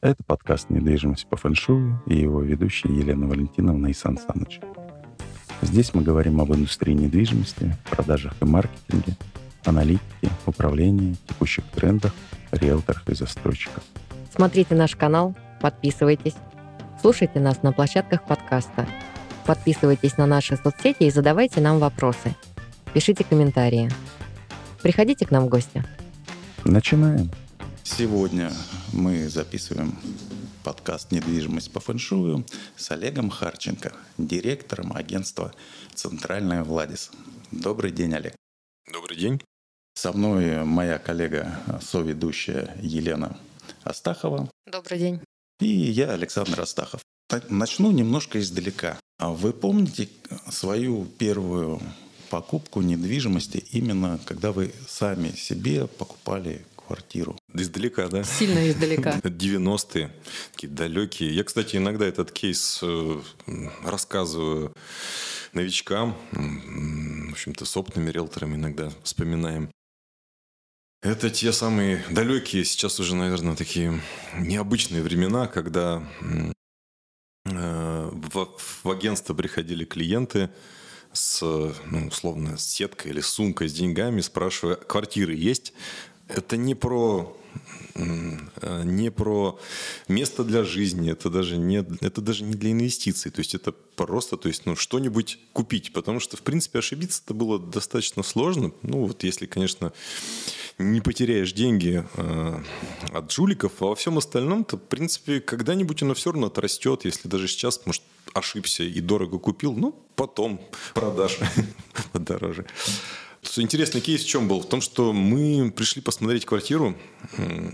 Это подкаст «Недвижимость по фэншую» и его ведущая Елена Валентиновна и Сан Саныч. Здесь мы говорим об индустрии недвижимости, продажах и маркетинге, аналитике, управлении, текущих трендах, риэлторах и застройщиках. Смотрите наш канал, подписывайтесь, слушайте нас на площадках подкаста, подписывайтесь на наши соцсети и задавайте нам вопросы. Пишите комментарии. Приходите к нам в гости. Начинаем. Сегодня мы записываем подкаст «Недвижимость по фэншую» с Олегом Харченко, директором агентства «Центральная Владис». Добрый день, Олег. Добрый день. Со мной моя коллега, соведущая Елена Астахова. Добрый день. И я, Александр Астахов. Начну немножко издалека. А вы помните свою первую покупку недвижимости именно когда вы сами себе покупали квартиру. Издалека, да? Сильно издалека. 90-е, такие далекие. Я, кстати, иногда этот кейс э, рассказываю новичкам, в общем-то, с опытными риэлторами иногда вспоминаем. Это те самые далекие, сейчас уже, наверное, такие необычные времена, когда э, в, в агентство приходили клиенты с, ну, условно, с сеткой или сумкой с деньгами, спрашивая, квартиры есть? Это не про э, не про место для жизни, это даже не, это даже не для инвестиций, то есть это просто, то есть, ну, что-нибудь купить, потому что, в принципе, ошибиться это было достаточно сложно, ну, вот если, конечно, не потеряешь деньги э, от жуликов, а во всем остальном, то, в принципе, когда-нибудь оно все равно отрастет, если даже сейчас, может, ошибся и дорого купил, ну, потом продашь подороже. Интересный кейс в чем был? В том, что мы пришли посмотреть квартиру.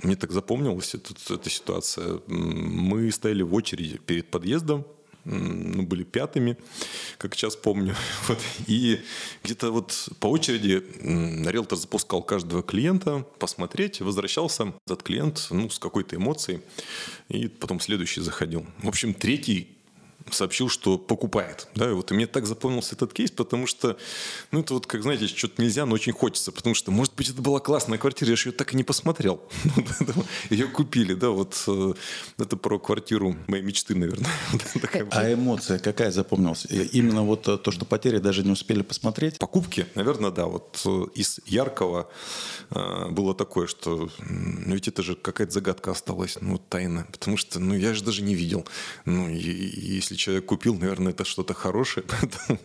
Мне так запомнилась эта, эта ситуация. Мы стояли в очереди перед подъездом, ну, были пятыми, как сейчас помню. Вот. И где-то вот по очереди риэлтор запускал каждого клиента посмотреть, возвращался этот клиент ну, с какой-то эмоцией, и потом следующий заходил. В общем, третий сообщил, что покупает. Да, и вот и мне так запомнился этот кейс, потому что, ну, это вот, как знаете, что-то нельзя, но очень хочется, потому что, может быть, это была классная квартира, я же ее так и не посмотрел. ее купили, да, вот э, это про квартиру моей мечты, наверное. а эмоция какая запомнилась? Именно вот э, то, что потери даже не успели посмотреть? Покупки, наверное, да, вот э, из яркого было такое, что, ну, ведь это же какая-то загадка осталась, ну, тайна, потому что, ну, я же даже не видел. Ну, если если человек купил, наверное, это что-то хорошее.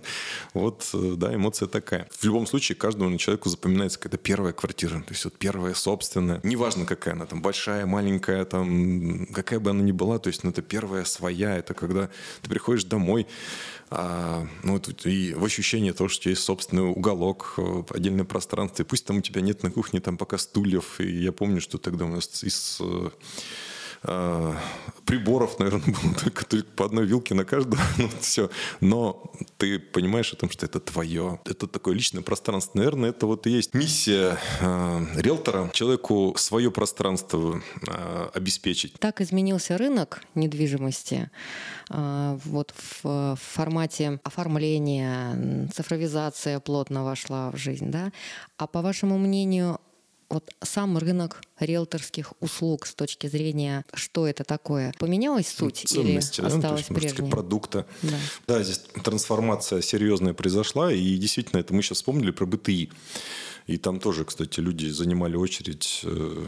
Вот, э, да, эмоция такая. В любом случае, каждому человеку запоминается какая-то первая квартира. То есть вот первая собственная. Неважно, какая она там, большая, маленькая, там, какая бы она ни была. То есть ну, это первая своя. Это когда ты приходишь домой, а, ну, и в ощущении того, что есть собственный уголок, э, отдельное пространство. И пусть там у тебя нет на кухне там пока стульев. И я помню, что тогда у нас из э, приборов, наверное, было только, только по одной вилке на каждого. ну, все. Но ты понимаешь о том, что это твое. Это такое личное пространство. Наверное, это вот и есть миссия э, риэлтора. Человеку свое пространство э, обеспечить. Так изменился рынок недвижимости э, вот в, в формате оформления, цифровизация плотно вошла в жизнь. Да? А по вашему мнению, вот сам рынок риэлторских услуг с точки зрения, что это такое, поменялась суть Ценности, или осталась да? прежней? продукта. Да. да, здесь трансформация серьезная произошла, и действительно, это мы сейчас вспомнили про БТИ. И там тоже, кстати, люди занимали очередь э,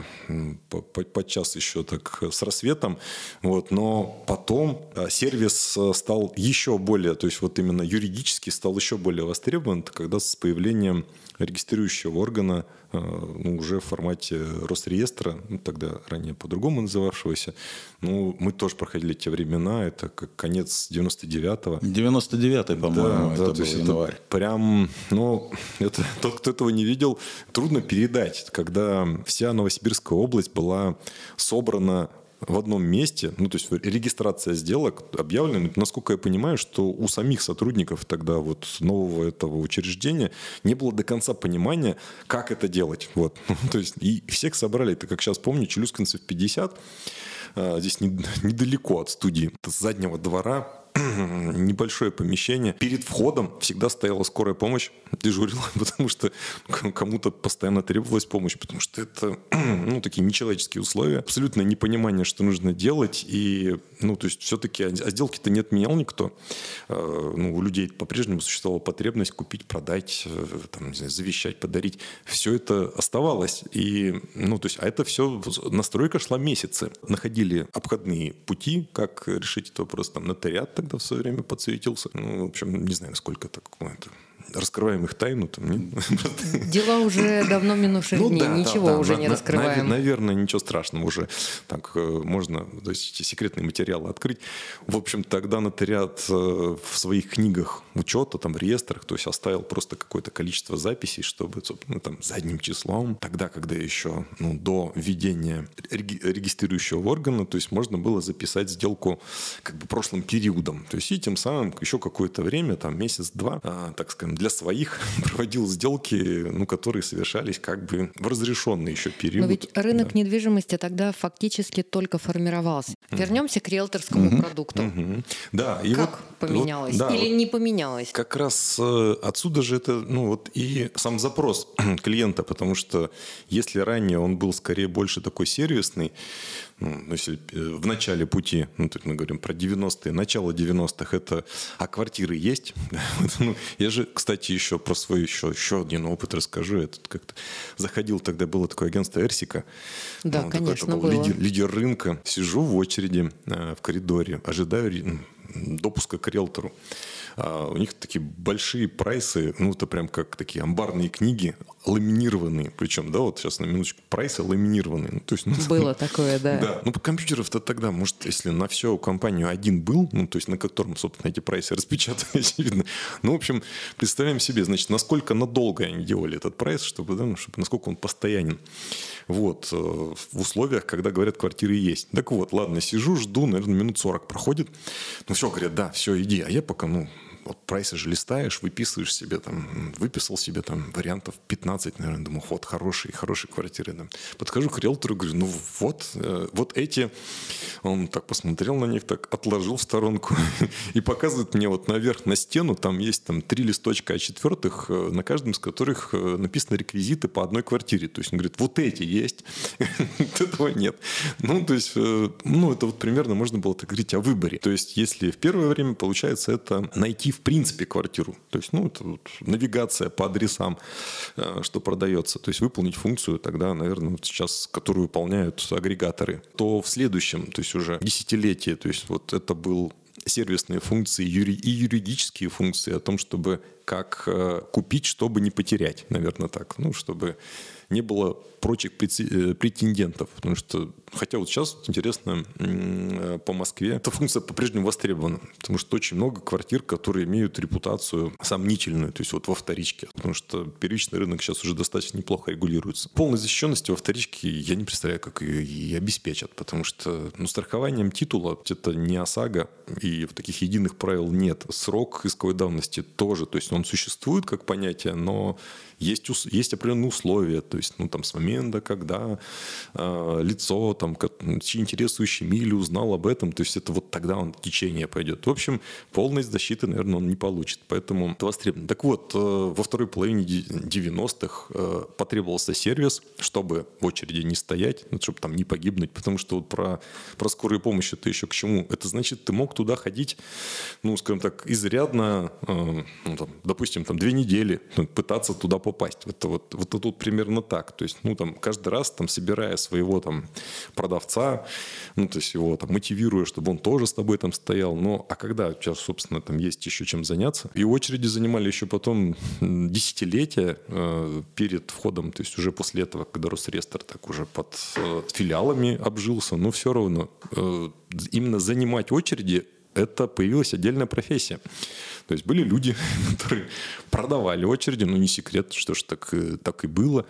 подчас еще так с рассветом. Вот. Но потом э, сервис э, стал еще более, то есть вот именно юридически стал еще более востребован, когда с появлением регистрирующего органа ну, уже в формате Росреестра, ну, тогда ранее по-другому называвшегося. Ну, мы тоже проходили те времена, это как конец 99-го. 99-й, по-моему, да, это да, был январь. Это прям, ну, это, тот, кто этого не видел, трудно передать. Когда вся Новосибирская область была собрана в одном месте, ну, то есть регистрация сделок объявлена, насколько я понимаю, что у самих сотрудников тогда вот нового этого учреждения не было до конца понимания, как это делать. Вот. то есть и всех собрали, это как сейчас помню, Челюскинцев 50, а, здесь недалеко от студии, с заднего двора небольшое помещение. Перед входом всегда стояла скорая помощь, дежурила, потому что кому-то постоянно требовалась помощь, потому что это, ну, такие нечеловеческие условия, абсолютное непонимание, что нужно делать, и, ну, то есть все-таки, а сделки-то не отменял никто. Э, ну, у людей по-прежнему существовала потребность купить, продать, э, там, знаю, завещать, подарить. Все это оставалось, и, ну, то есть, а это все, настройка шла месяцы. Находили обходные пути, как решить этот вопрос, там, нотариат тогда в свое время подсветился. Ну, в общем, не знаю, насколько это, ну, это раскрываем их тайну. Там, нет? Дела уже давно минувших ну, дней, да, ничего да, уже на, не раскрываем. наверное, ничего страшного уже. Так э, можно то есть, секретные материалы открыть. В общем, тогда нотариат э, в своих книгах учета, там, реестрах, то есть оставил просто какое-то количество записей, чтобы, ну, там, задним числом, тогда, когда еще, ну, до введения регистрирующего органа, то есть можно было записать сделку как бы прошлым периодом. То есть и тем самым еще какое-то время, там, месяц-два, а, так скажем, для своих проводил сделки, ну, которые совершались как бы в разрешенный еще период. Но ведь рынок да. недвижимости тогда фактически только формировался. Mm-hmm. Вернемся к риэлторскому mm-hmm. продукту. Mm-hmm. Да, и как вот, поменялось вот, да, или вот не поменялось? Как раз э, отсюда же это, ну вот и сам запрос клиента, потому что если ранее он был скорее больше такой сервисный, ну, если э, в начале пути, ну, тут мы говорим про 90-е, начало 90-х, это, а квартиры есть? ну, я же, кстати, еще про свой еще, еще один опыт расскажу. Я тут как-то заходил, тогда было такое агентство Эрсика. Да, ну, конечно, такой, был было. Лидер, лидер рынка. Сижу в очереди э, в коридоре, ожидаю допуска к риэлтору. А у них такие большие прайсы, ну, это прям как такие амбарные книги, ламинированные. Причем, да, вот сейчас на минуточку, прайсы ламинированные. Ну, то есть, ну, Было такое, да. Да, ну, компьютеров-то тогда, может, если на всю компанию один был, ну, то есть на котором, собственно, эти прайсы распечатаны, очевидно. Ну, в общем, представляем себе, значит, насколько надолго они делали этот прайс, чтобы, да, ну, чтобы насколько он постоянен. Вот, э, в условиях, когда говорят, квартиры есть. Так вот, ладно, сижу, жду, наверное, минут 40 проходит. Ну, все, говорят, да, все, иди. А я пока, ну, вот прайсы же листаешь, выписываешь себе там, выписал себе там вариантов 15, наверное, думаю, вот хорошие, хорошие квартиры. Да. Подхожу к риэлтору, говорю, ну вот, э, вот эти. Он так посмотрел на них, так отложил в сторонку и показывает мне вот наверх на стену, там есть там три листочка А4, э, на каждом из которых э, написаны реквизиты по одной квартире. То есть он говорит, вот эти есть, этого нет. Ну, то есть, ну, это вот примерно можно было так говорить о выборе. То есть, если в первое время, получается, это найти в принципе квартиру. То есть, ну, это вот навигация по адресам, э, что продается. То есть, выполнить функцию тогда, наверное, вот сейчас, которую выполняют агрегаторы. То в следующем, то есть уже десятилетие, то есть вот это был сервисные функции и юридические функции о том, чтобы как э, купить, чтобы не потерять, наверное, так. Ну, чтобы не было прочих э, претендентов. Потому что, хотя вот сейчас интересно, по Москве эта функция по-прежнему востребована. Потому что очень много квартир, которые имеют репутацию сомнительную, то есть вот во вторичке. Потому что первичный рынок сейчас уже достаточно неплохо регулируется. Полной защищенности во вторичке я не представляю, как ее и обеспечат. Потому что ну, страхованием титула это не ОСАГО, и таких единых правил нет. Срок исковой давности тоже. То есть он существует как понятие, но есть, есть определенные условия, то есть, ну, там, с момента, когда э, лицо, там, интересующий Мили узнал об этом, то есть, это вот тогда он течение пойдет. В общем, полной защиты, наверное, он не получит, поэтому это востребовано. Так вот, э, во второй половине 90-х э, потребовался сервис, чтобы в очереди не стоять, ну, чтобы там не погибнуть, потому что вот про, про скорую помощь это еще к чему? Это значит, ты мог туда ходить, ну, скажем так, изрядно, э, ну, там, допустим, там, две недели, ну, пытаться туда попасть. Это вот, вот тут примерно так. То есть, ну, каждый раз, там, собирая своего там продавца, ну, то есть его там мотивируя, чтобы он тоже с тобой там стоял. Ну, а когда тебя, собственно, там есть еще чем заняться? И очереди занимали еще потом десятилетия э, перед входом, то есть уже после этого, когда Росреестр так уже под э, филиалами обжился, но все равно э, именно занимать очереди это появилась отдельная профессия. То есть были люди, которые продавали очереди, но не секрет, что ж так, э, так и было.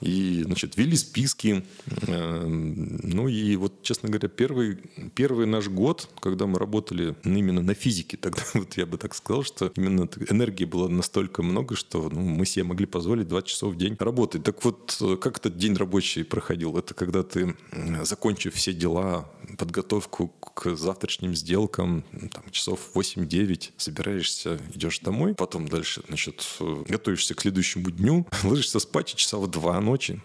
И, значит, вели списки. Э, ну и вот, честно говоря, первый, первый наш год, когда мы работали именно на физике, тогда вот я бы так сказал, что именно энергии было настолько много, что ну, мы себе могли позволить 20 часов в день работать. Так вот, э, как этот день рабочий проходил? Это когда ты, закончив все дела, подготовку к завтрашним сделкам, там, часов 8-9, собираешься, идешь домой, потом дальше, значит, готовишься к следующему дню, ложишься спать и часа в 2 ночи,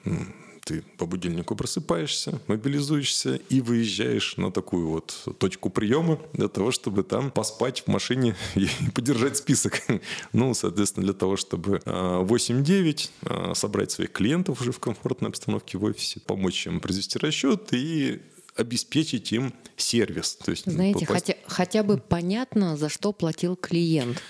ты по будильнику просыпаешься, мобилизуешься и выезжаешь на такую вот точку приема для того, чтобы там поспать в машине и подержать список. Ну, соответственно, для того, чтобы 8-9 а, а, собрать своих клиентов уже в комфортной обстановке в офисе, помочь им произвести расчет и обеспечить им сервис. То есть, Знаете, попасть... хотя, хотя бы понятно, за что платил клиент.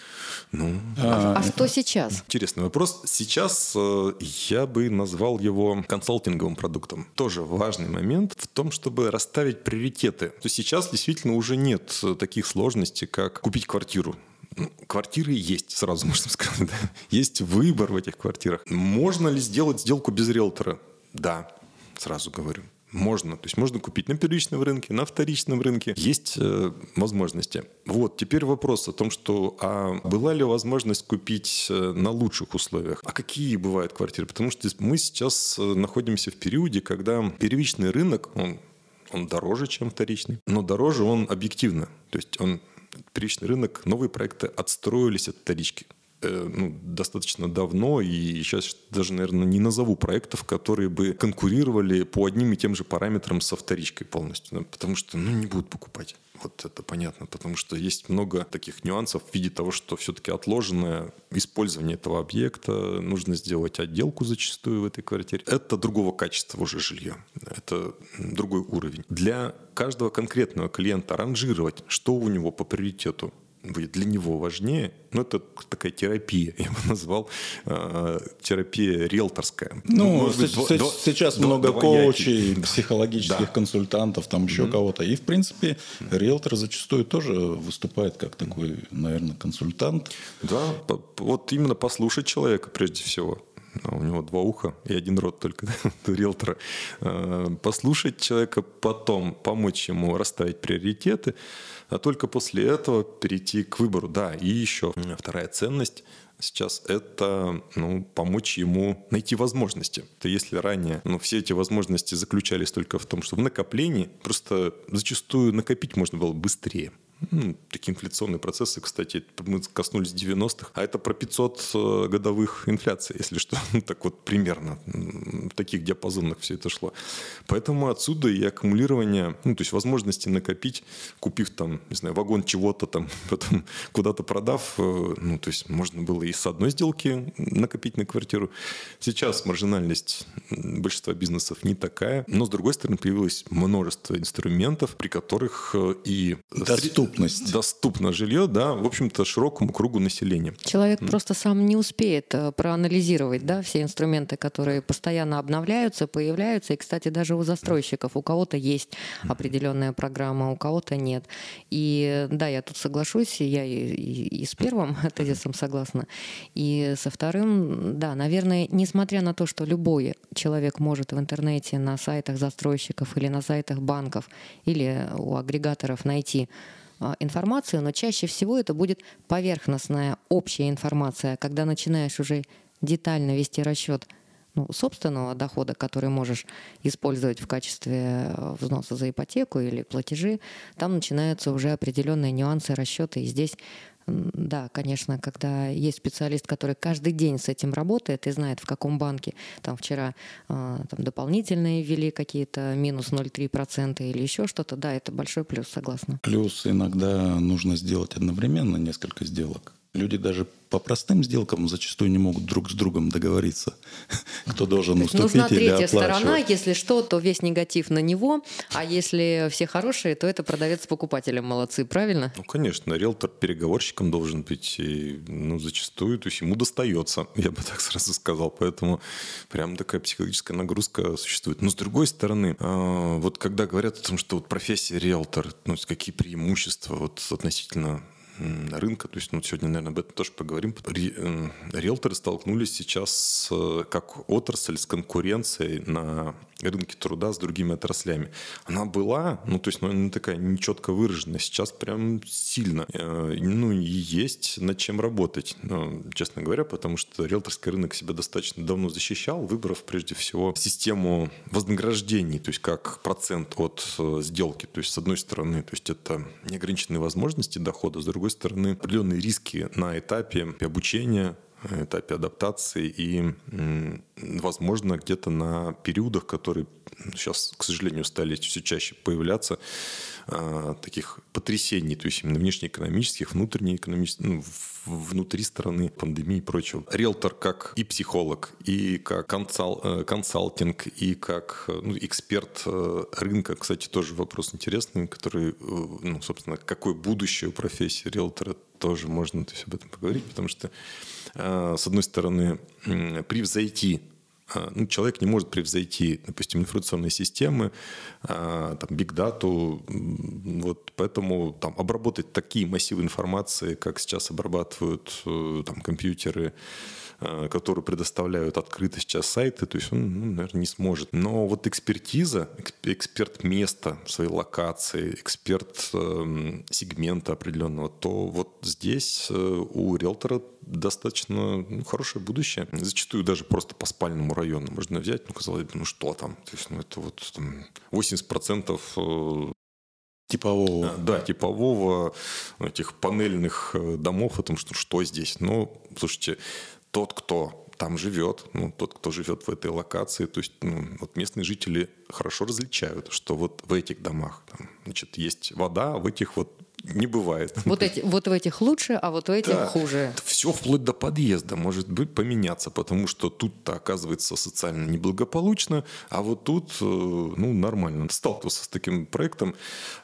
Ну, а, а что сейчас? Интересный вопрос. Сейчас э, я бы назвал его консалтинговым продуктом. Тоже важный момент в том, чтобы расставить приоритеты. То есть сейчас действительно уже нет таких сложностей, как купить квартиру. Ну, квартиры есть, сразу можно сказать. Да? Есть выбор в этих квартирах. Можно ли сделать сделку без риэлтора? Да, сразу говорю. Можно. То есть можно купить на первичном рынке, на вторичном рынке. Есть э, возможности. Вот, теперь вопрос о том, что а была ли возможность купить э, на лучших условиях? А какие бывают квартиры? Потому что мы сейчас э, находимся в периоде, когда первичный рынок, он, он дороже, чем вторичный, но дороже он объективно. То есть он первичный рынок, новые проекты отстроились от вторички. Э, ну, достаточно давно, и сейчас даже, наверное, не назову проектов, которые бы конкурировали по одним и тем же параметрам со вторичкой полностью, да, потому что, ну, не будут покупать. Вот это понятно, потому что есть много таких нюансов в виде того, что все-таки отложенное использование этого объекта, нужно сделать отделку зачастую в этой квартире. Это другого качества уже жилье, это другой уровень. Для каждого конкретного клиента ранжировать, что у него по приоритету, будет для него важнее, ну, это такая терапия, я бы назвал э, терапия риэлторская. Ну, быть, с- до, сейчас до, много коучей, психологических да. консультантов, там еще mm-hmm. кого-то. И, в принципе, риэлтор зачастую тоже выступает как такой, наверное, консультант. Да, вот именно послушать человека прежде всего у него два уха и один рот только у риэлтора, э, послушать человека, потом помочь ему расставить приоритеты, а только после этого перейти к выбору. Да, и еще вторая ценность сейчас это ну, помочь ему найти возможности. То если ранее ну, все эти возможности заключались только в том, что в накоплении, просто зачастую накопить можно было быстрее. Ну, такие инфляционные процессы, кстати, мы коснулись 90-х, а это про 500 э, годовых инфляции, если что, ну, так вот примерно в таких диапазонах все это шло. Поэтому отсюда и аккумулирование, ну, то есть возможности накопить, купив там, не знаю, вагон чего-то там, потом куда-то продав, э, ну, то есть можно было и с одной сделки накопить на квартиру. Сейчас маржинальность большинства бизнесов не такая, но с другой стороны появилось множество инструментов, при которых э, и доступно доступность. Доступно жилье, да, в общем-то, широкому кругу населения. Человек mm. просто сам не успеет э, проанализировать, да, все инструменты, которые постоянно обновляются, появляются. И, кстати, даже у застройщиков у кого-то есть определенная программа, у кого-то нет. И да, я тут соглашусь, я и, и, и с первым тезисом согласна, и со вторым, да, наверное, несмотря на то, что любой человек может в интернете на сайтах застройщиков или на сайтах банков или у агрегаторов найти информацию, но чаще всего это будет поверхностная общая информация, когда начинаешь уже детально вести расчет ну, собственного дохода, который можешь использовать в качестве э, взноса за ипотеку или платежи, там начинаются уже определенные нюансы расчета. И здесь да, конечно, когда есть специалист, который каждый день с этим работает и знает, в каком банке там вчера э, там, дополнительные ввели какие-то минус 0,3% или еще что-то, да, это большой плюс, согласна. Плюс иногда нужно сделать одновременно несколько сделок. Люди даже по простым сделкам зачастую не могут друг с другом договориться, кто должен То уступить нужна или третья сторона, если что, то весь негатив на него, а если все хорошие, то это продавец с покупателем молодцы, правильно? Ну, конечно, риэлтор переговорщиком должен быть, и, ну, зачастую, то есть ему достается, я бы так сразу сказал, поэтому прям такая психологическая нагрузка существует. Но с другой стороны, а, вот когда говорят о том, что вот профессия риэлтор, ну, какие преимущества вот относительно рынка. То есть, ну, сегодня, наверное, об этом тоже поговорим. Риэлторы столкнулись сейчас как отрасль с конкуренцией на рынке труда с другими отраслями. Она была, ну, то есть, ну, она такая нечетко выраженная. Сейчас прям сильно. Э, ну, и есть над чем работать, ну, честно говоря, потому что риэлторский рынок себя достаточно давно защищал, выбрав прежде всего систему вознаграждений, то есть как процент от э, сделки. То есть, с одной стороны, то есть это неограниченные возможности дохода, с другой стороны, определенные риски на этапе обучения, этапе адаптации и, возможно, где-то на периодах, которые сейчас, к сожалению, стали все чаще появляться, таких потрясений, то есть именно внешнеэкономических, внутреннеэкономических, ну, внутри страны, пандемии и прочего. Риэлтор как и психолог, и как консал, э, консалтинг, и как э, ну, эксперт э, рынка, кстати, тоже вопрос интересный, который, ну, собственно, какое будущее у профессии риэлтора, тоже можно то есть, об этом поговорить, потому что, с одной стороны, превзойти а, ну, человек не может превзойти, допустим, информационные системы, а, там, бигдату, вот поэтому там, обработать такие массивы информации, как сейчас обрабатывают э, там, компьютеры, Э, которые предоставляют открыто сейчас сайты, то есть он, ну, наверное, не сможет. Но вот экспертиза, эксперт места своей локации, эксперт э, сегмента определенного, то вот здесь э, у риэлтора достаточно ну, хорошее будущее. Зачастую даже просто по спальному району можно взять, ну, казалось бы, ну что там, то есть, ну, это вот там 80% э, Типового. Да, типового этих панельных домов, о том, что что здесь. Но, слушайте, тот, кто там живет, ну, тот, кто живет в этой локации, то есть ну, вот местные жители хорошо различают, что вот в этих домах там, значит, есть вода, а в этих вот не бывает. Вот, эти, вот в этих лучше, а вот в этих да. хуже. Все вплоть до подъезда может быть поменяться, потому что тут-то оказывается социально неблагополучно, а вот тут э, ну, нормально. Сталкивался с таким проектом.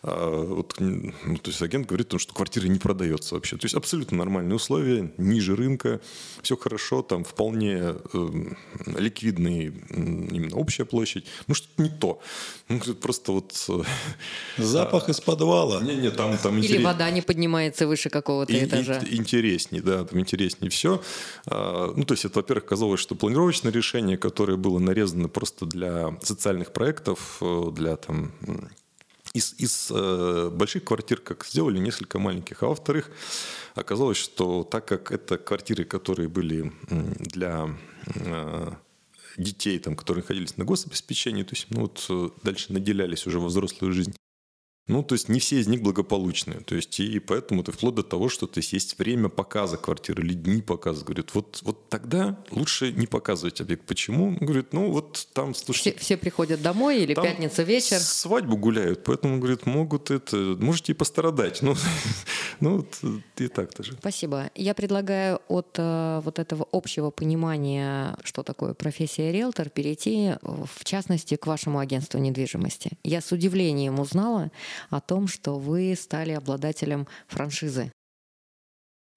А, вот, ну, то есть агент говорит, что квартира не продается вообще. То есть абсолютно нормальные условия, ниже рынка, все хорошо, там вполне э, ликвидный именно общая площадь. Ну что-то не то. Ну, просто вот... Э, Запах а, из подвала. Не, не, там, там или вода не поднимается выше какого-то и, этажа. И, интереснее, да, там интереснее все. А, ну, то есть это, во-первых, казалось, что планировочное решение, которое было нарезано просто для социальных проектов, э, для там из, из э, больших квартир как сделали несколько маленьких, а во-вторых, оказалось, что так как это квартиры, которые были для э, детей, там, которые находились на гособеспечении, то есть ну, вот, э, дальше наделялись уже во взрослую жизнь, ну, то есть не все из них благополучные. То есть и поэтому это вплоть до того, что то есть, есть время показа квартиры или дни показа. Говорят, вот, вот тогда лучше не показывать объект. Почему? Говорит, ну вот там, слушайте... Все, все приходят домой или пятница вечер? свадьбу гуляют, поэтому, говорит, могут это... Можете и пострадать. Ну, ну вот, и так тоже. Спасибо. Я предлагаю от э, вот этого общего понимания, что такое профессия риэлтор, перейти, в частности, к вашему агентству недвижимости. Я с удивлением узнала, о том, что вы стали обладателем франшизы.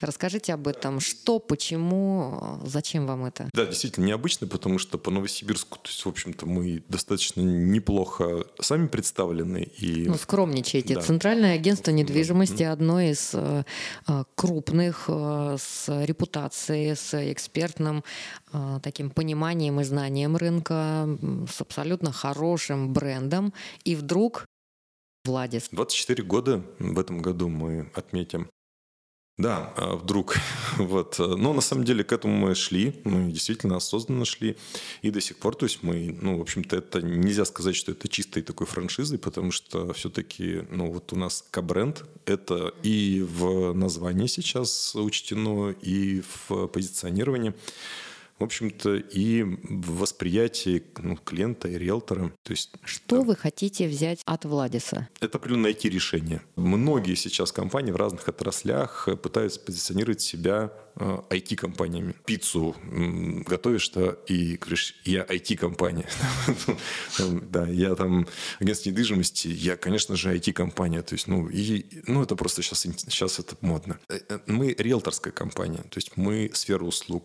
Расскажите об этом. Что, почему, зачем вам это? Да, действительно необычно, потому что по Новосибирску, то есть, в общем-то, мы достаточно неплохо сами представлены. И... Ну, скромничайте. Да. Центральное агентство недвижимости да. одно из э, э, крупных, э, с репутацией, с экспертным таким пониманием и знанием рынка, с абсолютно хорошим брендом. И вдруг Владис. 24 года в этом году мы отметим. Да, а вдруг. вот. Но на самом деле к этому мы шли, мы действительно осознанно шли. И до сих пор, то есть мы, ну, в общем-то, это нельзя сказать, что это чистой такой франшизой, потому что все-таки, ну, вот у нас К-бренд, это и в названии сейчас учтено, и в позиционировании в общем-то, и в восприятии ну, клиента и риэлтора. То есть, Что да. вы хотите взять от Владиса? Это определенно найти решение. Многие сейчас компании в разных отраслях пытаются позиционировать себя IT-компаниями. Э, Пиццу готовишь-то и говоришь, я IT-компания. Да, я там агентство недвижимости, я, конечно же, IT-компания. То есть, ну, и, ну, это просто сейчас, сейчас это модно. Э, э, мы риэлторская компания, то есть мы сфера услуг.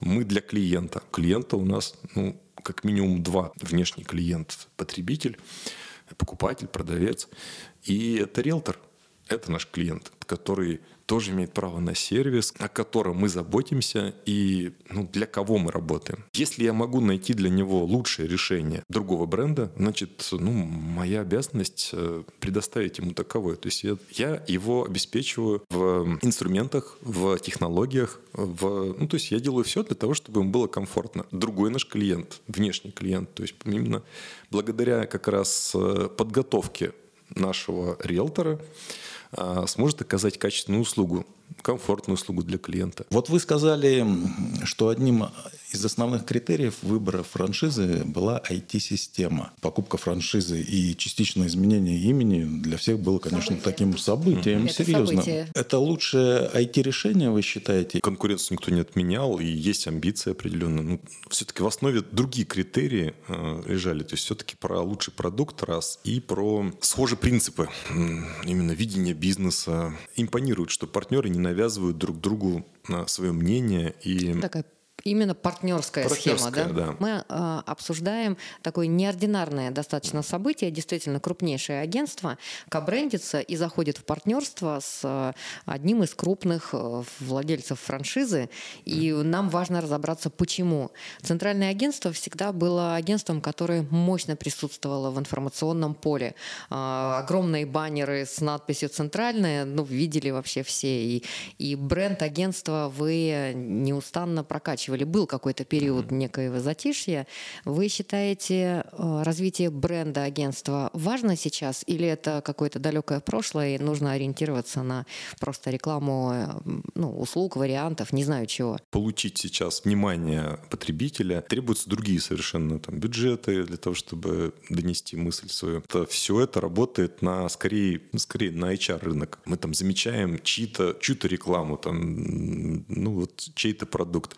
Мы для клиента. Клиента у нас, ну, как минимум два. Внешний клиент – потребитель, покупатель, продавец. И это риэлтор. Это наш клиент, который тоже имеет право на сервис, о котором мы заботимся и ну, для кого мы работаем. Если я могу найти для него лучшее решение другого бренда, значит, ну, моя обязанность э, предоставить ему таковое. То есть я, его обеспечиваю в инструментах, в технологиях, в, ну, то есть я делаю все для того, чтобы ему было комфортно. Другой наш клиент, внешний клиент, то есть именно благодаря как раз э, подготовке нашего риэлтора, сможет оказать качественную услугу комфортную услугу для клиента. Вот вы сказали, что одним из основных критериев выбора франшизы была IT-система. Покупка франшизы и частичное изменение имени для всех было, конечно, событие. таким событием Это серьезным. Событие. Это лучшее IT-решение, вы считаете? Конкуренцию никто не отменял, и есть амбиции определенные. Ну, все-таки в основе другие критерии э, лежали. То есть все-таки про лучший продукт раз и про схожие принципы. Именно видение бизнеса. Импонирует, что партнеры не навязывают друг другу а, свое мнение и такая Именно партнерская, партнерская схема, да? да. Мы э, обсуждаем такое неординарное достаточно событие, действительно крупнейшее агентство кабрендится и заходит в партнерство с э, одним из крупных э, владельцев франшизы, и нам важно разобраться, почему. Центральное агентство всегда было агентством, которое мощно присутствовало в информационном поле. Э, огромные баннеры с надписью «Центральное», ну, видели вообще все, и, и бренд агентства вы неустанно прокачивали заканчивали, был какой-то период mm-hmm. некоего затишья. Вы считаете э, развитие бренда агентства важно сейчас или это какое-то далекое прошлое и нужно ориентироваться на просто рекламу э, ну, услуг, вариантов, не знаю чего? Получить сейчас внимание потребителя требуются другие совершенно там бюджеты для того, чтобы донести мысль свою. Это, все это работает на скорее, скорее на HR рынок. Мы там замечаем чьи-то, чью-то рекламу, там, ну вот чей-то продукт.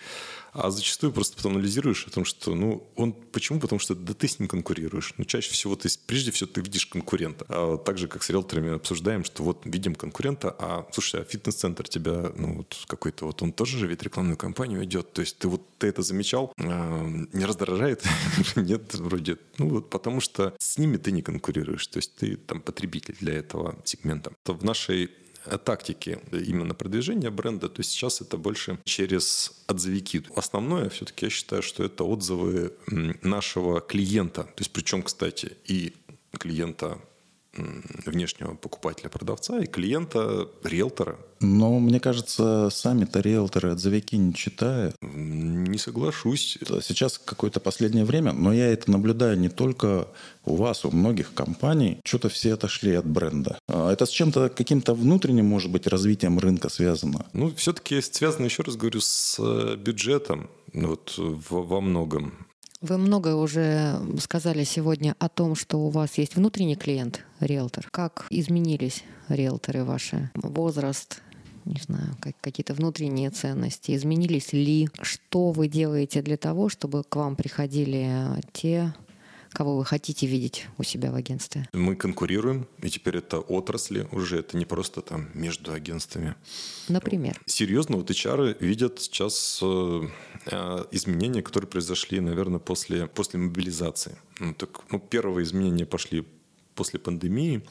А зачастую просто потом анализируешь о том, что, ну, он почему? Потому что да ты с ним конкурируешь. Ну, чаще всего ты, прежде всего, ты видишь конкурента. А так же, как с риэлторами обсуждаем, что вот видим конкурента, а, слушай, а фитнес-центр тебя, ну, вот какой-то вот, он тоже же ведь рекламную кампанию идет. То есть ты вот, ты это замечал, а, не раздражает? Нет, вроде. Ну, вот потому что с ними ты не конкурируешь. То есть ты там потребитель для этого сегмента. То в нашей тактики именно продвижения бренда, то сейчас это больше через отзывики. Основное все-таки я считаю, что это отзывы нашего клиента. То есть причем, кстати, и клиента внешнего покупателя-продавца и клиента, риэлтора. Но мне кажется, сами-то риэлторы отзывики не читают. Не соглашусь. Сейчас какое-то последнее время, но я это наблюдаю не только у вас, у многих компаний, что-то все отошли от бренда. А это с чем-то каким-то внутренним, может быть, развитием рынка связано? Ну, все-таки связано, еще раз говорю, с э, бюджетом вот, во многом. Вы много уже сказали сегодня о том, что у вас есть внутренний клиент, риэлтор. Как изменились риэлторы ваши? Возраст, не знаю, как, какие-то внутренние ценности? Изменились ли? Что вы делаете для того, чтобы к вам приходили те кого вы хотите видеть у себя в агентстве? Мы конкурируем, и теперь это отрасли уже, это не просто там между агентствами. Например? Серьезно, вот HR видят сейчас э, э, изменения, которые произошли, наверное, после, после мобилизации. Ну, так, ну, первые изменения пошли после пандемии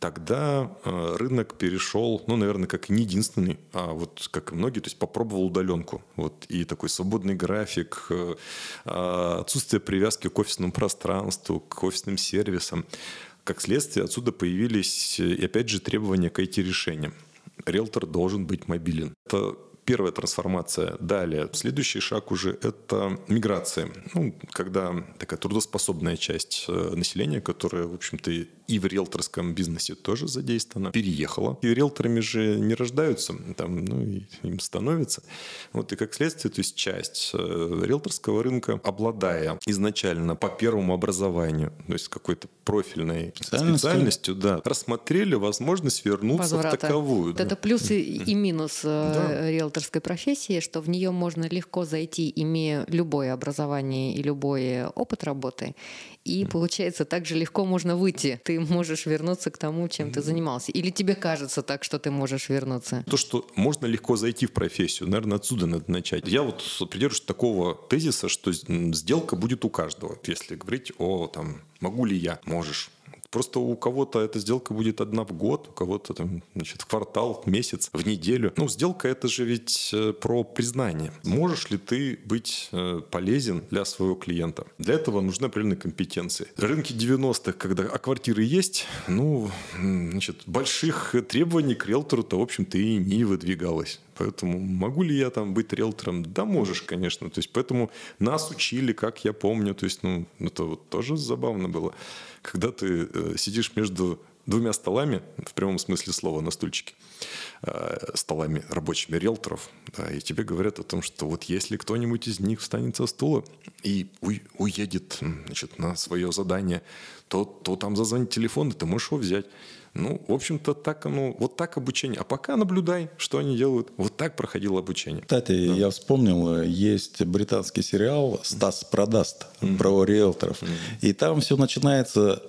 тогда э, рынок перешел, ну, наверное, как не единственный, а вот как и многие, то есть попробовал удаленку. Вот, и такой свободный график, э, а, отсутствие привязки к офисному пространству, к офисным сервисам. Как следствие, отсюда появились, и опять же, требования к IT-решениям. Риэлтор должен быть мобилен. Это первая трансформация. Далее, следующий шаг уже это миграция. Ну, когда такая трудоспособная часть э, населения, которая, в общем-то, и в риэлторском бизнесе тоже задействована, переехала. И риэлторами же не рождаются, там, ну, и им становится. Вот и как следствие, то есть часть э, риэлторского рынка, обладая изначально по первому образованию, то есть какой-то профильной специальностью, да, рассмотрели возможность вернуться Возврата. в таковую. Вот да. Это плюс и, и минус э, да. Риэлторской профессии, что в нее можно легко зайти, имея любое образование и любой опыт работы, и получается, так же легко можно выйти. Ты можешь вернуться к тому, чем ты занимался. Или тебе кажется так, что ты можешь вернуться? То, что можно легко зайти в профессию, наверное, отсюда надо начать. Я вот придерживаюсь такого тезиса, что сделка будет у каждого. Если говорить о там, могу ли я, можешь Просто у кого-то эта сделка будет одна в год, у кого-то там, значит, в квартал, в месяц, в неделю. Ну, сделка это же ведь э, про признание. Можешь ли ты быть э, полезен для своего клиента? Для этого нужны определенные компетенции. Рынки 90-х, когда а квартиры есть, ну, значит, больших требований к риэлтору-то, в общем-то, и не выдвигалось. Поэтому могу ли я там быть риэлтором? Да, можешь, конечно. То есть, поэтому нас учили, как я помню. То есть, ну, это вот тоже забавно было. Когда ты э, сидишь между двумя столами, в прямом смысле слова, на стульчике, э, столами рабочими риэлторов, да, и тебе говорят о том, что вот если кто-нибудь из них встанет со стула и уедет значит, на свое задание, то, то там зазвонит телефон, и ты можешь его взять. Ну, в общем-то, так оно, вот так обучение. А пока наблюдай, что они делают. Вот так проходило обучение. Кстати, да. я вспомнил, есть британский сериал «Стас продаст» mm-hmm. про риэлторов. Mm-hmm. И там все начинается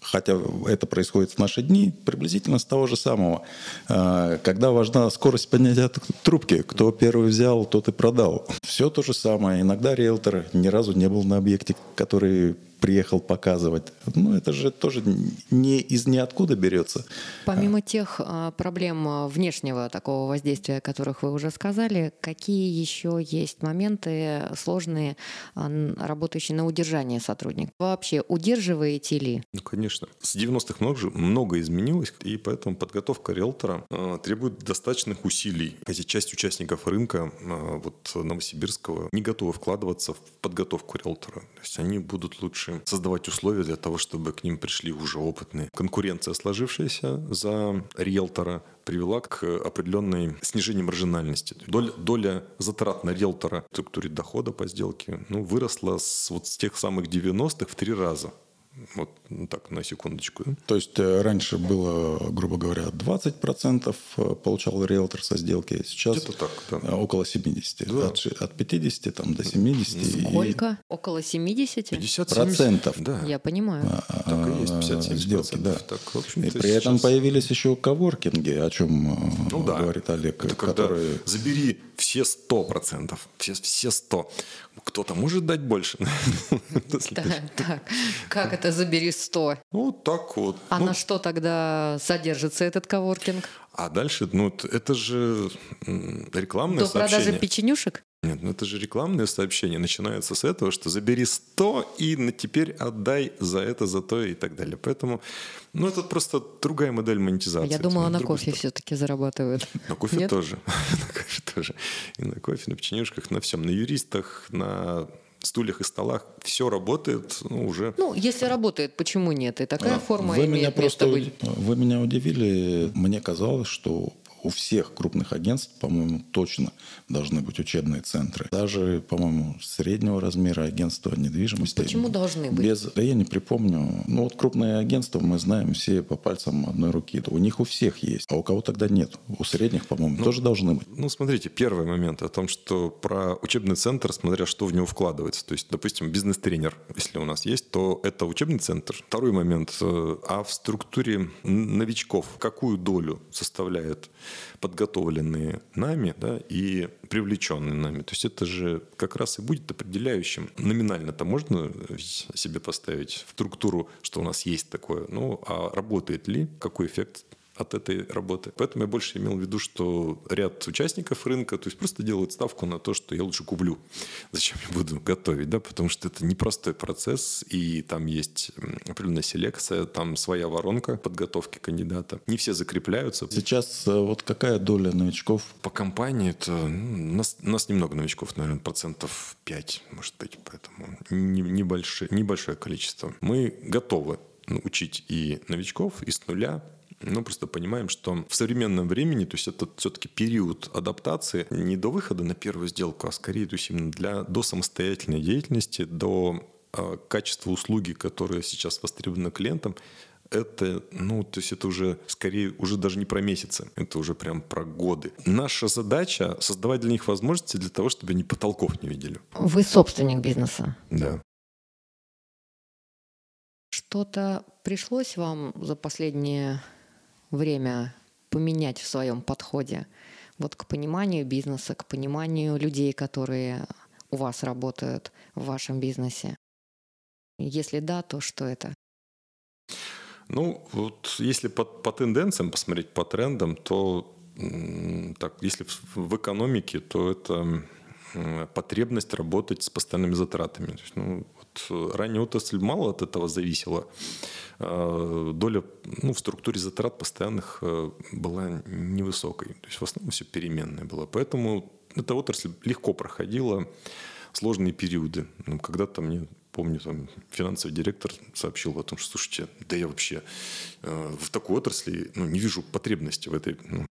хотя это происходит в наши дни, приблизительно с того же самого. А, когда важна скорость поднятия трубки, кто первый взял, тот и продал. Все то же самое. Иногда риэлтор ни разу не был на объекте, который приехал показывать. Ну, это же тоже не из ниоткуда берется. Помимо тех а, проблем а, внешнего такого воздействия, о которых вы уже сказали, какие еще есть моменты сложные, а, работающие на удержание сотрудника? Вообще, удерживаете ли? Ну, конечно. С 90-х много, много изменилось, и поэтому подготовка риэлтора требует достаточных усилий. Хотя часть участников рынка вот Новосибирского не готовы вкладываться в подготовку риэлтора. То есть они будут лучше лучше создавать условия для того, чтобы к ним пришли уже опытные. Конкуренция, сложившаяся за риэлтора, привела к определенной снижению маржинальности. Доля, доля затрат на риэлтора в структуре дохода по сделке ну, выросла с, вот с тех самых 90-х в три раза. Вот ну, так, на секундочку. То есть э, раньше было, грубо говоря, 20% э, получал риэлтор со сделки, сейчас так, да. Э, около 70. Да. От, от 50 там, до 70. Сколько? И... Около 70? 50 процентов. Да. Я понимаю. А, а так и есть 50 сделки, да. Так, в общем, и при этом появились еще коворкинги, о чем ну, да. говорит Олег. Это которые... когда забери все 100%, все, все 100. Кто-то может дать больше. Так, как это забери 100? Ну, так вот. А ну, на что тогда содержится этот коворкинг? А дальше, ну, это же рекламное До сообщение. До продажи печенюшек? Нет, ну это же рекламное сообщение. Начинается с этого, что забери 100 и на теперь отдай за это, за то и так далее. Поэтому, ну это просто другая модель монетизации. Я думала, на кофе все-таки зарабатывают. На кофе Нет? тоже. на кофе тоже. И на кофе, на печенюшках, на всем. На юристах, на стульях и столах все работает ну, уже. Ну, если работает, почему нет? И такая а, форма вы имеет меня место просто, быть. Вы меня удивили. Мне казалось, что у всех крупных агентств, по-моему, точно должны быть учебные центры. Даже, по-моему, среднего размера агентства недвижимости. Почему должны быть? Без, да я не припомню. Ну вот крупные агентства мы знаем все по пальцам одной руки. У них у всех есть, а у кого тогда нет. У средних, по-моему, ну, тоже должны быть. Ну смотрите, первый момент о том, что про учебный центр, смотря что в него вкладывается. То есть, допустим, бизнес-тренер, если у нас есть, то это учебный центр. Второй момент. Э, а в структуре новичков какую долю составляет подготовленные нами да, и привлеченные нами. То есть это же как раз и будет определяющим. Номинально-то можно себе поставить в структуру, что у нас есть такое, ну а работает ли, какой эффект от этой работы. Поэтому я больше имел в виду, что ряд участников рынка, то есть просто делают ставку на то, что я лучше куплю. Зачем я буду готовить, да, потому что это непростой процесс, и там есть определенная селекция, там своя воронка подготовки кандидата. Не все закрепляются. Сейчас э, вот какая доля новичков? По компании это ну, нас, нас немного новичков, наверное, процентов 5, может быть, поэтому небольшое, небольшое количество. Мы готовы учить и новичков, и с нуля, но просто понимаем, что в современном времени, то есть это все-таки период адаптации не до выхода на первую сделку, а скорее то есть именно для, до самостоятельной деятельности, до э, качества услуги, которые сейчас востребованы клиентам, это, ну, то есть это уже скорее, уже даже не про месяцы, это уже прям про годы. Наша задача создавать для них возможности для того, чтобы они потолков не видели. Вы собственник бизнеса. Да. Что-то пришлось вам за последние время поменять в своем подходе вот к пониманию бизнеса, к пониманию людей, которые у вас работают в вашем бизнесе? Если да, то что это? Ну, вот если по, по тенденциям посмотреть, по трендам, то так, если в, в экономике, то это потребность работать с постоянными затратами. То есть, ну, ранее отрасль мало от этого зависела. А, доля ну, в структуре затрат постоянных э, была невысокой. То есть в основном все переменное было. Поэтому эта отрасль легко проходила сложные периоды. Ну, когда-то мне помню, там финансовый директор сообщил о том, что, слушайте, да я вообще э, в такой отрасли ну, не вижу потребности в этой ну,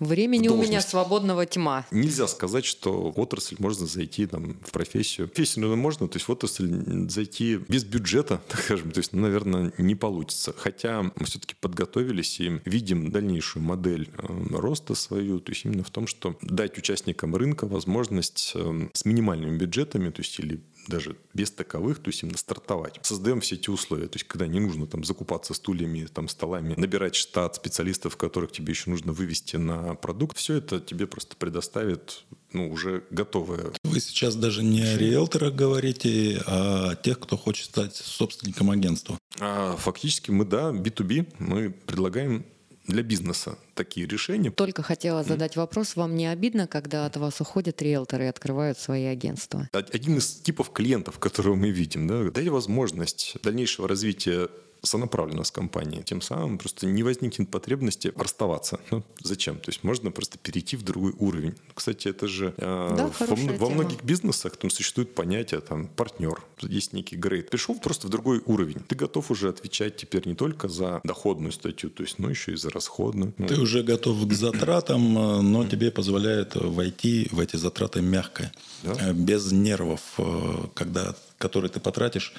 Времени у меня свободного тьма. Нельзя сказать, что в отрасль можно зайти там, в профессию. Профессию, наверное, можно, то есть в отрасль зайти без бюджета, так скажем, то есть, ну, наверное, не получится. Хотя мы все-таки подготовились и видим дальнейшую модель э, роста свою, то есть именно в том, что дать участникам рынка возможность э, с минимальными бюджетами, то есть или даже без таковых, то есть именно стартовать. Создаем все эти условия, то есть когда не нужно там закупаться стульями, там столами, набирать штат специалистов, которых тебе еще нужно вывести на продукт, все это тебе просто предоставит ну, уже готовое. Вы сейчас даже не о риэлторах говорите, а о тех, кто хочет стать собственником агентства. А, фактически мы, да, B2B, мы предлагаем для бизнеса такие решения. Только хотела задать mm. вопрос, вам не обидно, когда от вас уходят риэлторы и открывают свои агентства? Один из типов клиентов, которого мы видим, да, дать возможность дальнейшего развития сонаправленно с компанией. Тем самым просто не возникнет потребности расставаться. Ну, зачем? То есть можно просто перейти в другой уровень. Кстати, это же э, да, во, во многих бизнесах там существует понятие там партнер. Есть некий грейд. Пришел просто в другой уровень. Ты готов уже отвечать теперь не только за доходную статью, то есть, но еще и за расходную. Ну, Ты уже готов к затратам, э, но тебе позволяет войти в эти затраты мягко, да? Э, без нервов, э, когда, которые ты потратишь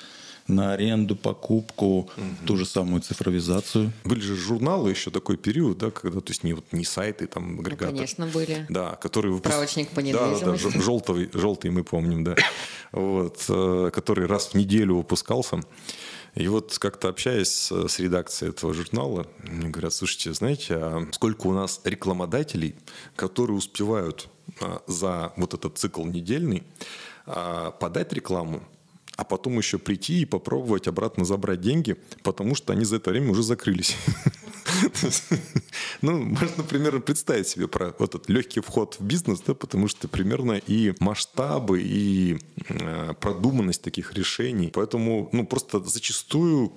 на аренду, покупку, угу. ту же самую цифровизацию. Были же журналы еще такой период, да, когда, то есть не, вот, не сайты, там, ну, агрегаторы. Ну, конечно, были. Да, которые выпуск... Справочник по недвижимости. Да, да, да, желтый, желтый мы помним, да. Вот, э, который раз в неделю выпускался. И вот как-то общаясь с редакцией этого журнала, мне говорят, слушайте, знаете, а сколько у нас рекламодателей, которые успевают а, за вот этот цикл недельный а, подать рекламу, а потом еще прийти и попробовать обратно забрать деньги, потому что они за это время уже закрылись. Ну, можно примерно представить себе про вот этот легкий вход в бизнес, да, потому что примерно и масштабы, и э, продуманность таких решений. Поэтому, ну, просто зачастую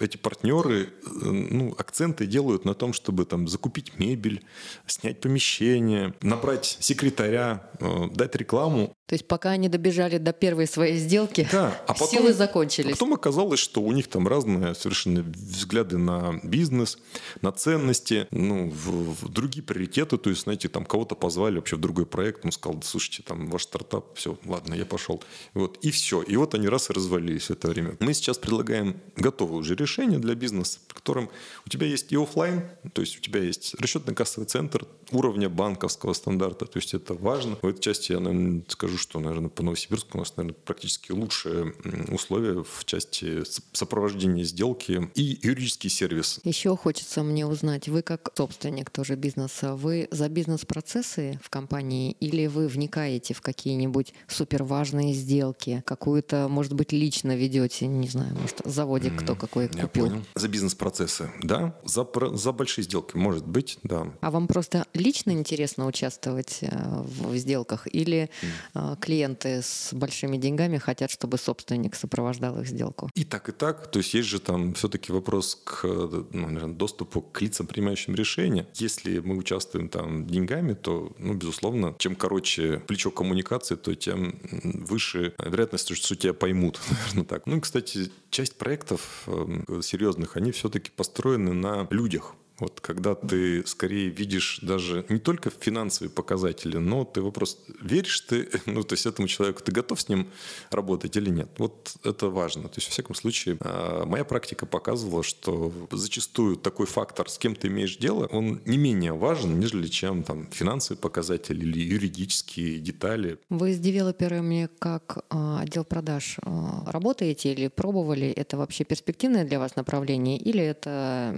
эти партнеры, э, ну, акценты делают на том, чтобы там закупить мебель, снять помещение, набрать секретаря, э, дать рекламу. То есть пока они добежали до первой своей сделки, да, а потом, силы закончились. А потом оказалось, что у них там разные совершенно взгляды на бизнес, на ценности, ну, в, в другие приоритеты. То есть, знаете, там кого-то позвали вообще в другой проект, он сказал, слушайте, там ваш стартап, все, ладно, я пошел. Вот, и все. И вот они раз и развалились в это время. Мы сейчас предлагаем готовое уже решение для бизнеса, в котором у тебя есть и офлайн, то есть у тебя есть расчетно-кассовый центр уровня банковского стандарта, то есть это важно. В этой части я, наверное, скажу, что, наверное, по Новосибирску у нас, наверное, практически лучшие условия в части сопровождения сделки и юридический сервис. Еще хочется мне узнать, вы как собственник тоже бизнеса, вы за бизнес-процессы в компании или вы вникаете в какие-нибудь суперважные сделки, какую-то, может быть, лично ведете, не знаю, может, заводик кто какой Я купил? Понял. За бизнес-процессы, да. За, за большие сделки, может быть, да. А вам просто лично интересно участвовать э, в сделках или mm. клиенты с большими деньгами хотят, чтобы собственник сопровождал их сделку? И так, и так. То есть есть же там все-таки вопрос к ну, наверное, доступу к лицам, принимающим решения. Если мы участвуем там деньгами, то, ну, безусловно, чем короче плечо коммуникации, то тем выше вероятность, что тебя поймут, наверное, так. Ну и, кстати, часть проектов э, серьезных, они все-таки построены на людях. Вот когда ты скорее видишь даже не только финансовые показатели, но ты вопрос, веришь ты, ну, то есть этому человеку, ты готов с ним работать или нет? Вот это важно. То есть, во всяком случае, а, моя практика показывала, что зачастую такой фактор, с кем ты имеешь дело, он не менее важен, нежели чем там финансовые показатели или юридические детали. Вы с девелоперами как а, отдел продаж а, работаете или пробовали? Это вообще перспективное для вас направление или это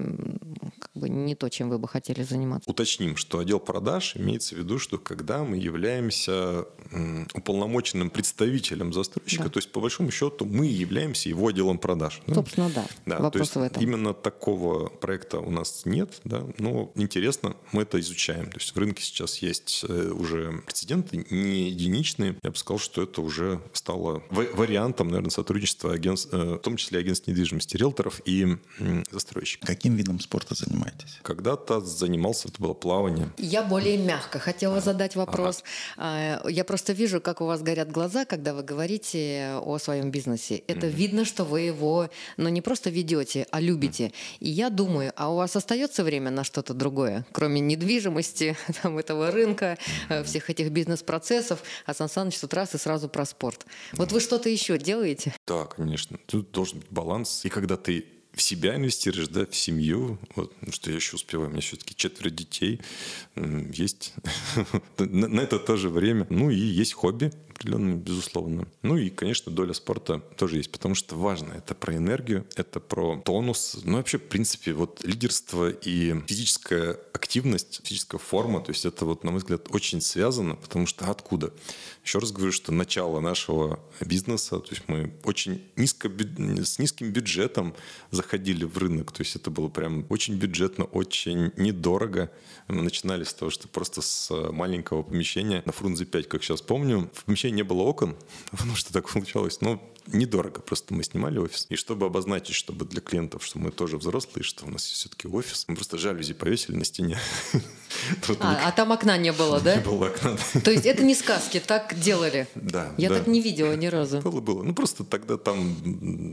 как бы не то, чем вы бы хотели заниматься? Уточним, что отдел продаж имеется в виду, что когда мы являемся уполномоченным представителем застройщика, да. то есть по большому счету мы являемся его отделом продаж. Собственно, да. да Вопрос в этом. Именно такого проекта у нас нет, да, но интересно, мы это изучаем. То есть в рынке сейчас есть э, уже прецеденты не единичные. Я бы сказал, что это уже стало вариантом, наверное, сотрудничества агентств, э, в том числе агентств недвижимости, риэлторов и застройщиков. Каким видом спорта занимаетесь? Когда-то занимался, это было плавание. Я более мягко хотела задать вопрос. Ага. Я просто вижу, как у вас горят глаза, когда вы говорите о своем бизнесе. Это mm видно, что вы его, ну, не просто ведете, а любите. mm И я думаю, а у вас остается время на что-то другое, кроме недвижимости, там, этого рынка, mm всех этих бизнес-процессов, а Сан Саныч тут раз и сразу про спорт. Вот вы что-то еще делаете? Да, конечно. Тут должен быть баланс. И когда ты в себя инвестируешь, да, в семью. Вот, ну, что я еще успеваю, у меня все-таки четверо детей. Есть на это тоже время. Ну и есть хобби определенные, безусловно. Ну и, конечно, доля спорта тоже есть, потому что важно. Это про энергию, это про тонус. Ну вообще, в принципе, вот лидерство и физическая активность, физическая форма, то есть это вот, на мой взгляд, очень связано, потому что откуда? Еще раз говорю, что начало нашего бизнеса, то есть мы очень низко, с низким бюджетом заходили в рынок, то есть это было прям очень бюджетно, очень недорого. Мы начинали с того, что просто с маленького помещения на Фрунзе 5, как сейчас помню, в помещении не было окон, потому что так получалось. Но недорого просто мы снимали офис. И чтобы обозначить, чтобы для клиентов, что мы тоже взрослые, что у нас все-таки офис, мы просто жалюзи повесили на стене. А, а там окна не было, да? Не было окна. То есть это не сказки, так делали? Да. Я так не видела ни разу. Было, было. Ну просто тогда там,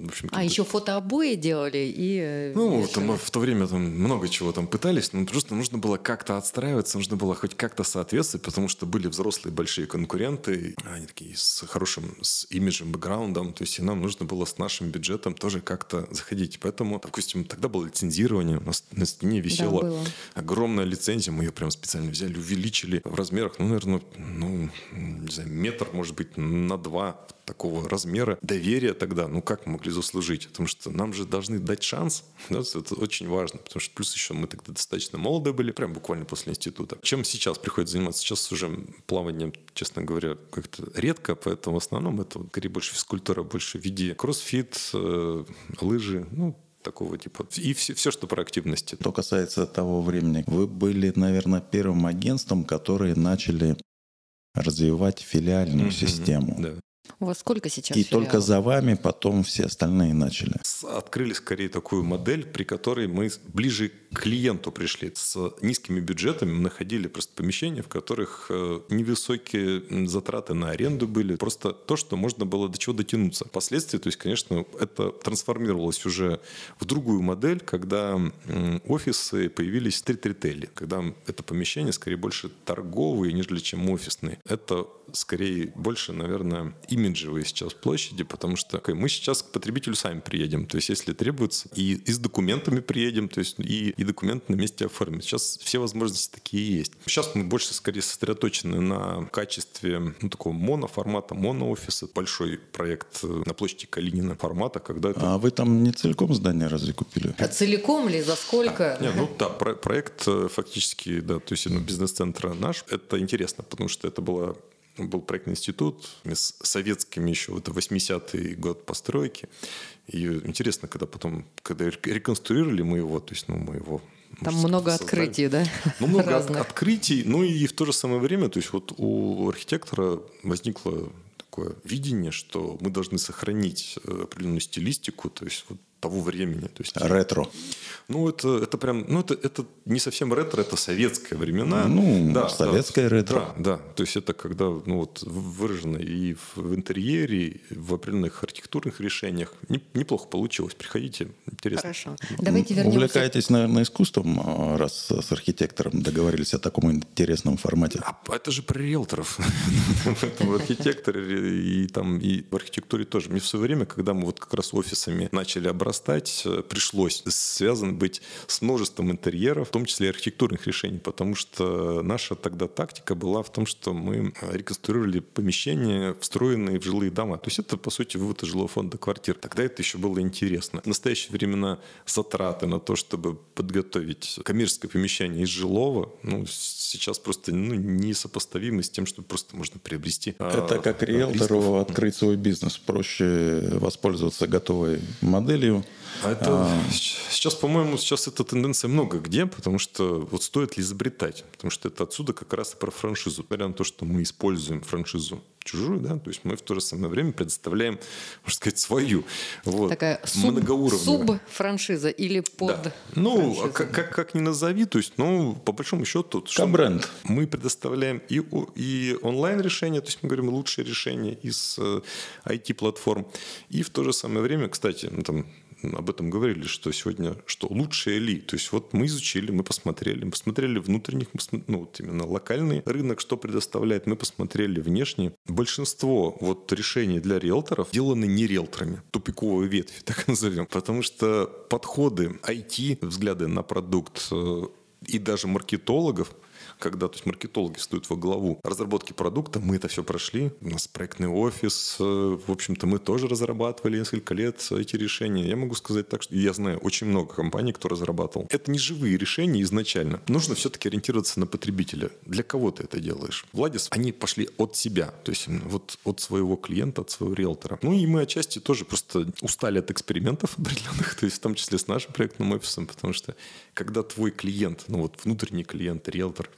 в общем А еще фотообои делали и э, Ну, там, в то время там много чего там пытались, но просто нужно было как-то отстраиваться, нужно было хоть как-то соответствовать, потому что были взрослые большие конкуренты, они такие с хорошим, с имиджем, бэкграундом, то есть и нам нужно было с нашим бюджетом тоже как-то заходить. Поэтому, допустим, тогда было лицензирование, у нас на стене висела да, огромная лицензия, мы ее прям специально взяли, увеличили в размерах, ну, наверное, ну, не знаю, метр, может быть, на два такого размера доверия тогда, ну как мы могли заслужить? Потому что нам же должны дать шанс, да, это очень важно, потому что плюс еще мы тогда достаточно молодые были, прям буквально после института. Чем сейчас приходится заниматься? Сейчас уже плаванием, честно говоря, как-то редко, поэтому в основном это скорее больше физкультура, больше в виде кроссфит, э, лыжи, ну, такого типа. И все, все, что про активности. Что касается того времени, вы были, наверное, первым агентством, которые начали развивать филиальную mm-hmm. систему. Да. У вас сколько сейчас И филиалов? только за вами потом все остальные начали. Открыли скорее такую модель, при которой мы ближе к клиенту пришли. С низкими бюджетами мы находили просто помещения, в которых э, невысокие затраты на аренду были. Просто то, что можно было до чего дотянуться. Впоследствии, то есть, конечно, это трансформировалось уже в другую модель, когда офисы появились стрит-ритейли, когда это помещение скорее больше торговые, нежели чем офисные. Это скорее больше, наверное, имиджевые сейчас площади, потому что мы сейчас к потребителю сами приедем. То есть, если требуется, и, и с документами приедем, то есть и, и документы на месте оформим. Сейчас все возможности такие есть. Сейчас мы больше скорее сосредоточены на качестве ну, такого моноформата, моноофиса. Большой проект на площади Калинина формата, когда это... А вы там не целиком здание разве купили? А целиком ли? За сколько? А, нет, ну да, про- проект э, фактически, да, то есть ну, бизнес-центра наш. Это интересно, потому что это была был проектный институт с советскими еще, это 80-й год постройки. И интересно, когда потом, когда реконструировали мы его, то есть, ну, мы его там много создали. открытий, да? Ну, много Разных. открытий, ну и в то же самое время, то есть вот у архитектора возникло такое видение, что мы должны сохранить э, определенную стилистику, то есть вот того времени. То есть, ретро. Ну, это, это прям, ну, это, это не совсем ретро, это советское времена. Ну, да, советское да, ретро. Да, да. То есть это когда ну, вот, выражено и в, в интерьере, и в определенных архитектурных решениях. Неплохо получилось. Приходите, интересно. Хорошо. Давайте вернемся. Увлекаетесь, наверное, искусством, а, раз с архитектором договорились о таком интересном формате? А это же про риэлторов. В архитекторе и там и в архитектуре тоже. Мне в свое время, когда мы вот как раз офисами начали обрастать, вырастать э, пришлось. Связан быть с множеством интерьеров, в том числе и архитектурных решений, потому что наша тогда тактика была в том, что мы реконструировали помещения, встроенные в жилые дома. То есть это, по сути, вывод из жилого фонда квартир. Тогда это еще было интересно. В настоящее времена затраты на то, чтобы подготовить коммерческое помещение из жилого, ну, сейчас просто ну, несопоставимы с тем, что просто можно приобрести. А, это как риэлтору открыть свой бизнес. Проще воспользоваться готовой моделью. А это а... сейчас, по-моему, сейчас эта тенденция много где, потому что вот стоит ли изобретать, потому что это отсюда как раз и про франшизу. Несмотря на то, что мы используем франшизу чужую, да, то есть мы в то же самое время предоставляем, можно сказать, свою. Вот, Такая суб, многоуровневая. суб-франшиза или под да. Ну, как, как, как ни назови, то есть, ну, по большому счету... Как бренд. Мы предоставляем и, и онлайн-решения, то есть мы говорим лучшие решения из э, IT-платформ, и в то же самое время, кстати, ну, там, об этом говорили, что сегодня, что лучшее ли. То есть вот мы изучили, мы посмотрели, мы посмотрели внутренних, ну вот именно локальный рынок, что предоставляет, мы посмотрели внешне. Большинство вот решений для риэлторов сделаны не риэлторами, тупиковые ветви, так назовем, потому что подходы IT, взгляды на продукт э, и даже маркетологов когда то есть маркетологи встают во главу разработки продукта, мы это все прошли. У нас проектный офис, э, в общем-то, мы тоже разрабатывали несколько лет эти решения. Я могу сказать так, что я знаю очень много компаний, кто разрабатывал. Это не живые решения изначально. Нужно все-таки ориентироваться на потребителя. Для кого ты это делаешь? Владис, они пошли от себя, то есть вот от своего клиента, от своего риэлтора. Ну и мы отчасти тоже просто устали от экспериментов определенных, то есть в том числе с нашим проектным офисом, потому что когда твой клиент, ну вот внутренний клиент, риэлтор,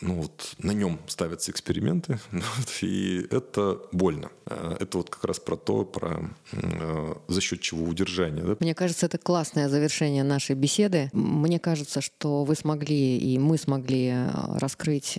ну вот на нем ставятся эксперименты, и это больно. А, это вот как раз про то, про а, за счет чего удержание. Да? Мне кажется, это классное завершение нашей беседы. Мне кажется, что вы смогли и мы смогли раскрыть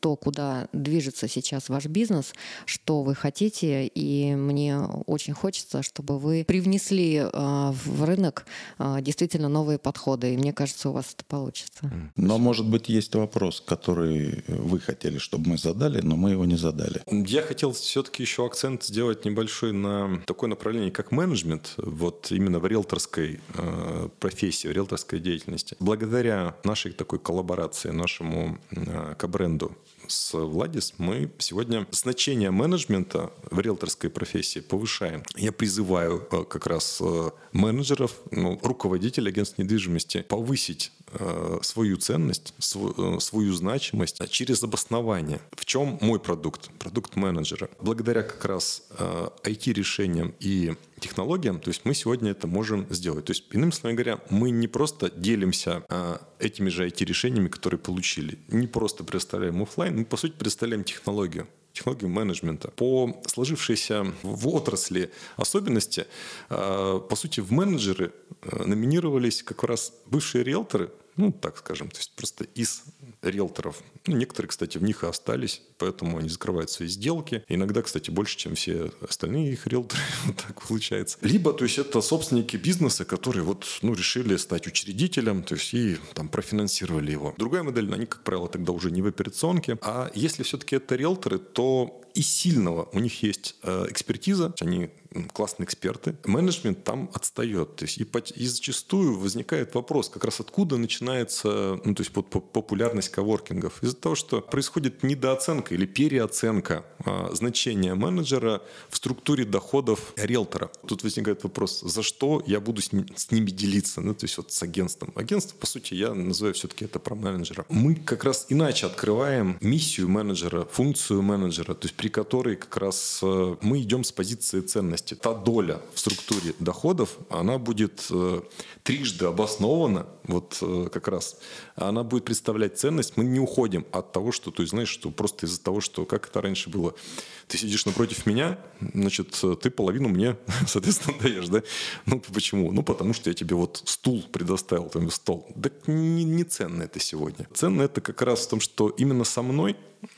то, куда движется сейчас ваш бизнес, что вы хотите, и мне очень хочется, чтобы вы привнесли в рынок действительно новые подходы, и мне кажется, у вас это получится. Но, может быть, есть вопрос вопрос, который вы хотели, чтобы мы задали, но мы его не задали. Я хотел все-таки еще акцент сделать небольшой на такое направление, как менеджмент, вот именно в риэлторской э, профессии, в риэлторской деятельности. Благодаря нашей такой коллаборации, нашему э, к-бренду с Владис, мы сегодня значение менеджмента в риэлторской профессии повышаем. Я призываю э, как раз э, менеджеров, ну, руководителей агентств недвижимости повысить свою ценность, э, свою значимость через обоснование. В чем мой продукт? Продукт менеджера. Благодаря как раз IT-решениям э, и технологиям, то есть мы сегодня это можем сделать. То есть, иными словами говоря, мы не просто делимся этими же IT-решениями, которые получили, не просто представляем офлайн, мы по сути представляем технологию технологию менеджмента. По сложившейся в отрасли особенности, по сути, в менеджеры номинировались как раз бывшие риэлторы, ну, так скажем, то есть просто из риэлторов. Ну, некоторые, кстати, в них и остались, поэтому они закрывают свои сделки. Иногда, кстати, больше, чем все остальные их риэлторы. вот так получается. Либо, то есть, это собственники бизнеса, которые вот, ну, решили стать учредителем, то есть, и там профинансировали его. Другая модель, они, как правило, тогда уже не в операционке. А если все-таки это риэлторы, то и сильного у них есть э, экспертиза, они классные эксперты, менеджмент там отстает. То есть и, и зачастую возникает вопрос, как раз откуда начинается ну, то есть вот, популярность коворкингов. Из-за того, что происходит недооценка или переоценка а, значения менеджера в структуре доходов риэлтора. Тут возникает вопрос, за что я буду с, ним, с ними делиться, ну, то есть вот с агентством. Агентство, по сути, я называю все-таки это про менеджера. Мы как раз иначе открываем миссию менеджера, функцию менеджера, то есть при которой как раз э, мы идем с позиции ценности та доля в структуре доходов, она будет э, трижды обоснована, вот э, как раз, она будет представлять ценность. Мы не уходим от того, что, то есть, знаешь, что просто из-за того, что, как это раньше было, ты сидишь напротив меня, значит, ты половину мне, соответственно, даешь, да? Ну, почему? Ну, потому что я тебе вот стул предоставил, там, стол. Да не, не ценно это сегодня. Ценно это как раз в том, что именно со мной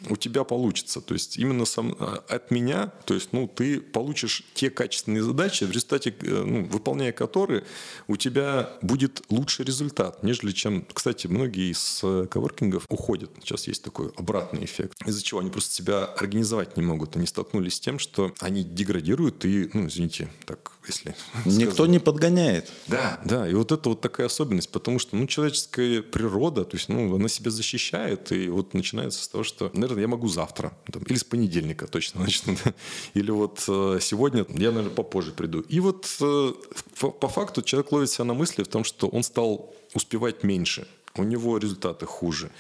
у тебя получится. То есть именно сам, а, от меня, то есть ну, ты получишь те качественные задачи, в результате, э, ну, выполняя которые, у тебя будет лучший результат, нежели чем, кстати, многие из э, коворкингов уходят. Сейчас есть такой обратный эффект, из-за чего они просто себя организовать не могут. Они столкнулись с тем, что они деградируют и, ну, извините, так, если... Никто сказать. не подгоняет. Да, да, и вот это вот такая особенность, потому что, ну, человеческая природа, то есть, ну, она себя защищает, и вот начинается с того, что, наверное, я могу завтра, там, или с понедельника точно начну, или вот э, сегодня я, наверное, попозже приду. И вот э, по факту человек ловит себя на мысли в том, что он стал успевать меньше, у него результаты хуже.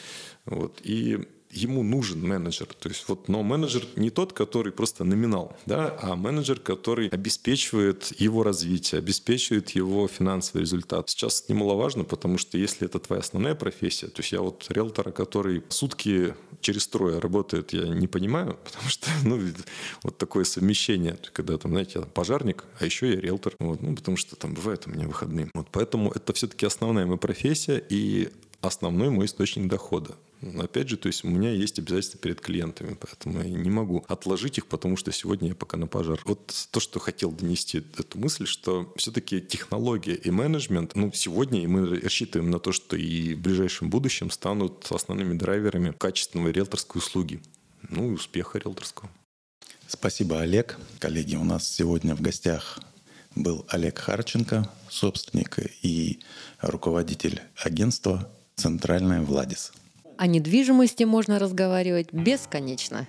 Вот. И ему нужен менеджер. То есть вот, но менеджер не тот, который просто номинал, да, а менеджер, который обеспечивает его развитие, обеспечивает его финансовый результат. Сейчас немаловажно, потому что если это твоя основная профессия, то есть я вот риэлтора, который сутки через трое работает, я не понимаю, потому что, ну, вот такое совмещение, когда там, знаете, я пожарник, а еще я риэлтор, вот, ну, потому что там бывают у меня выходные. Вот поэтому это все-таки основная моя профессия и основной мой источник дохода. Опять же, то есть у меня есть обязательства перед клиентами, поэтому я не могу отложить их, потому что сегодня я пока на пожар. Вот то, что хотел донести эту мысль, что все-таки технология и менеджмент, ну, сегодня мы рассчитываем на то, что и в ближайшем будущем станут основными драйверами качественной риэлторской услуги, ну и успеха риэлторского. Спасибо, Олег. Коллеги, у нас сегодня в гостях был Олег Харченко, собственник и руководитель агентства «Центральная Владис». О недвижимости можно разговаривать бесконечно.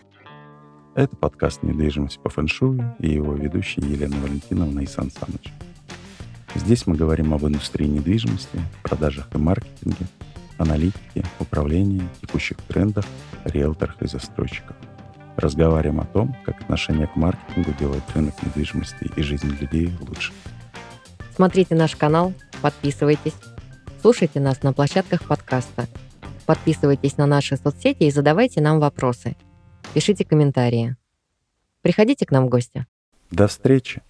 Это подкаст «Недвижимость по фэншую» и его ведущая Елена Валентиновна и Сан Саныч. Здесь мы говорим об индустрии недвижимости, продажах и маркетинге, аналитике, управлении, текущих трендах, риэлторах и застройщиках. Разговариваем о том, как отношение к маркетингу делает рынок недвижимости и жизнь людей лучше. Смотрите наш канал, подписывайтесь, слушайте нас на площадках подкаста – Подписывайтесь на наши соцсети и задавайте нам вопросы. Пишите комментарии. Приходите к нам в гости. До встречи!